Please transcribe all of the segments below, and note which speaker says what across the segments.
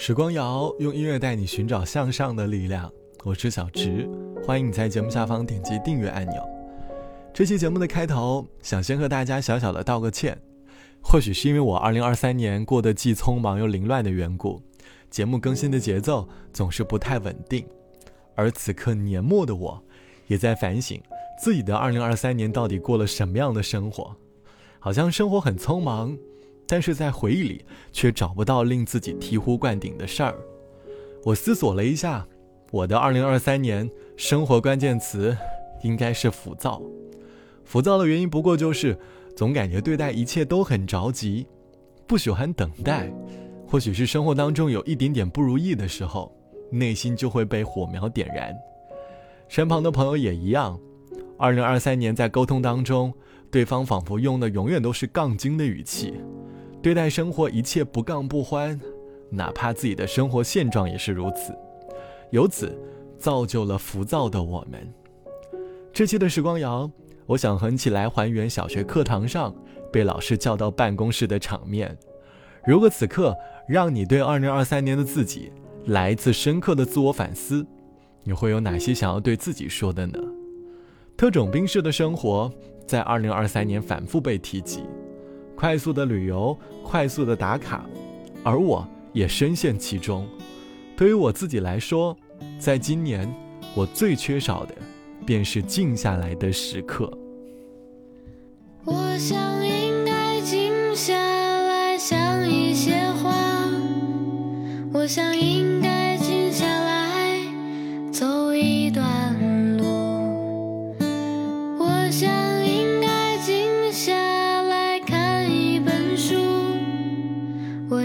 Speaker 1: 时光谣用音乐带你寻找向上的力量，我是小直，欢迎你在节目下方点击订阅按钮。这期节目的开头，想先和大家小小的道个歉，或许是因为我2023年过得既匆忙又凌乱的缘故，节目更新的节奏总是不太稳定。而此刻年末的我，也在反省自己的2023年到底过了什么样的生活，好像生活很匆忙。但是在回忆里却找不到令自己醍醐灌顶的事儿。我思索了一下，我的2023年生活关键词应该是浮躁。浮躁的原因不过就是总感觉对待一切都很着急，不喜欢等待。或许是生活当中有一点点不如意的时候，内心就会被火苗点燃。身旁的朋友也一样。2023年在沟通当中，对方仿佛用的永远都是杠精的语气。对待生活一切不杠不欢，哪怕自己的生活现状也是如此，由此造就了浮躁的我们。这期的时光谣，我想和你一起来还原小学课堂上被老师叫到办公室的场面。如果此刻让你对2023年的自己来一次深刻的自我反思，你会有哪些想要对自己说的呢？特种兵式的生活在2023年反复被提及。快速的旅游，快速的打卡，而我也深陷其中。对于我自己来说，在今年，我最缺少的，便是静下来的时刻。
Speaker 2: 我想应该静下来想一些话，我想应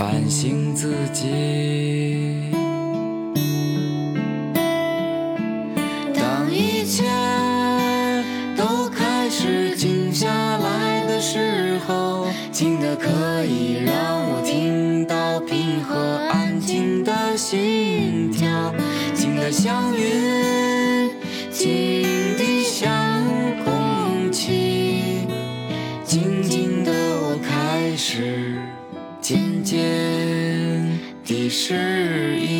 Speaker 3: 反省自己。
Speaker 2: 当一切都开始静下来的时候，静的可以让我听到平和安静的心跳，静的像云，是一。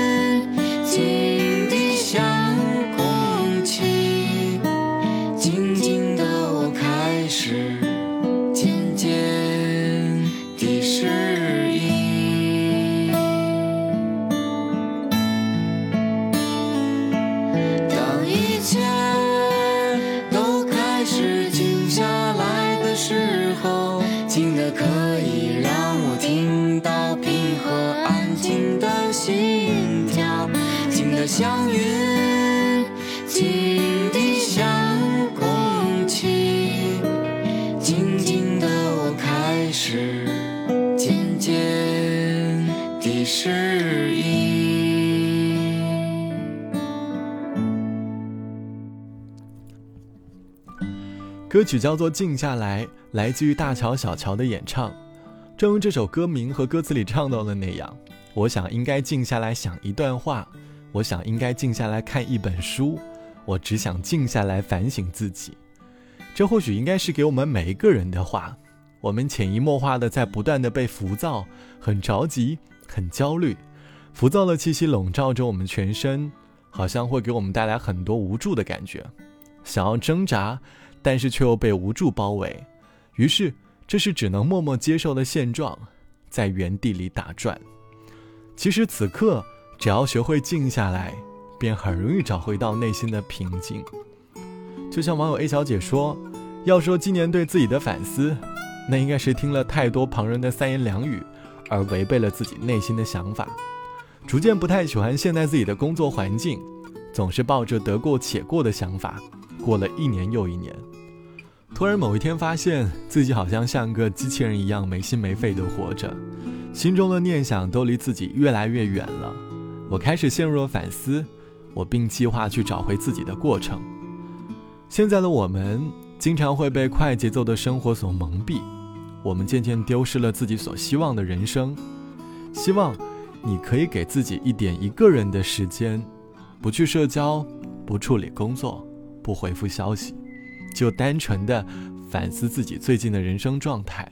Speaker 3: 的祥云，静地像空气，静静的我开始渐渐的适应。
Speaker 1: 歌曲叫做《静下来》，来自于大乔小乔的演唱。正如这首歌名和歌词里唱到的那样，我想应该静下来想一段话，我想应该静下来看一本书，我只想静下来反省自己。这或许应该是给我们每一个人的话。我们潜移默化的在不断的被浮躁、很着急、很焦虑，浮躁的气息笼罩着我们全身，好像会给我们带来很多无助的感觉，想要挣扎，但是却又被无助包围，于是这是只能默默接受的现状，在原地里打转。其实此刻只要学会静下来，便很容易找回到内心的平静。就像网友 A 小姐说：“要说今年对自己的反思。”那应该是听了太多旁人的三言两语，而违背了自己内心的想法，逐渐不太喜欢现在自己的工作环境，总是抱着得过且过的想法，过了一年又一年，突然某一天发现自己好像像个机器人一样没心没肺的活着，心中的念想都离自己越来越远了。我开始陷入了反思，我并计划去找回自己的过程。现在的我们。经常会被快节奏的生活所蒙蔽，我们渐渐丢失了自己所希望的人生。希望你可以给自己一点一个人的时间，不去社交，不处理工作，不回复消息，就单纯的反思自己最近的人生状态，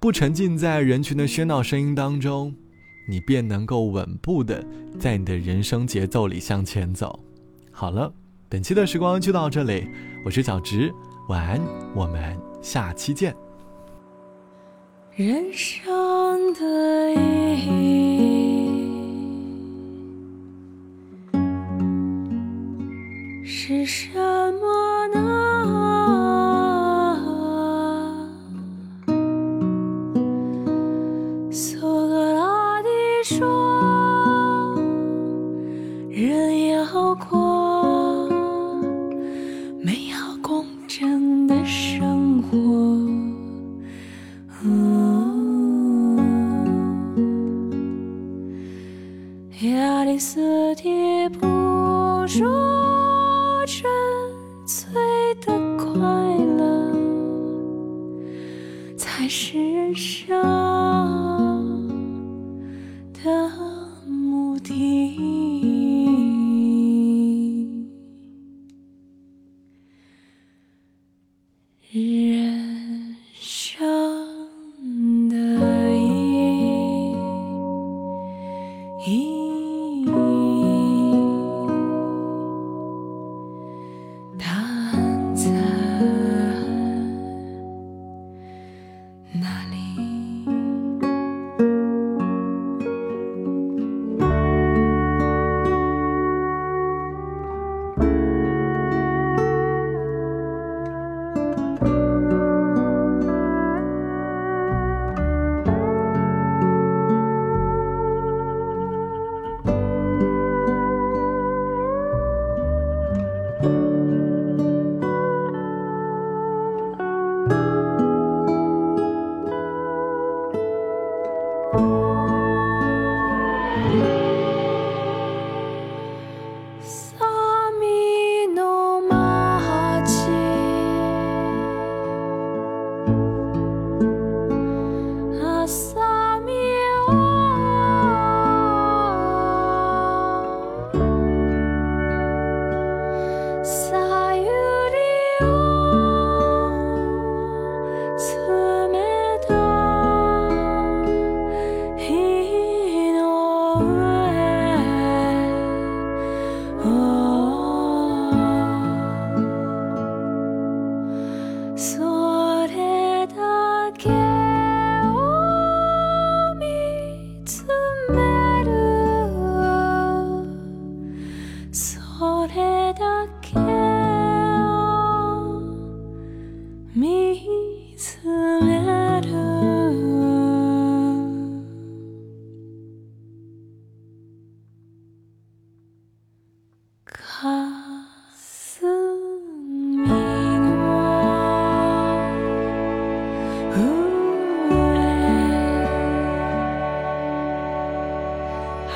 Speaker 1: 不沉浸在人群的喧闹声音当中，你便能够稳步的在你的人生节奏里向前走。好了。本期的时光就到这里，我是小直，晚安，我们下期见。
Speaker 2: 人生的意义是什么呢？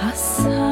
Speaker 3: Hassan.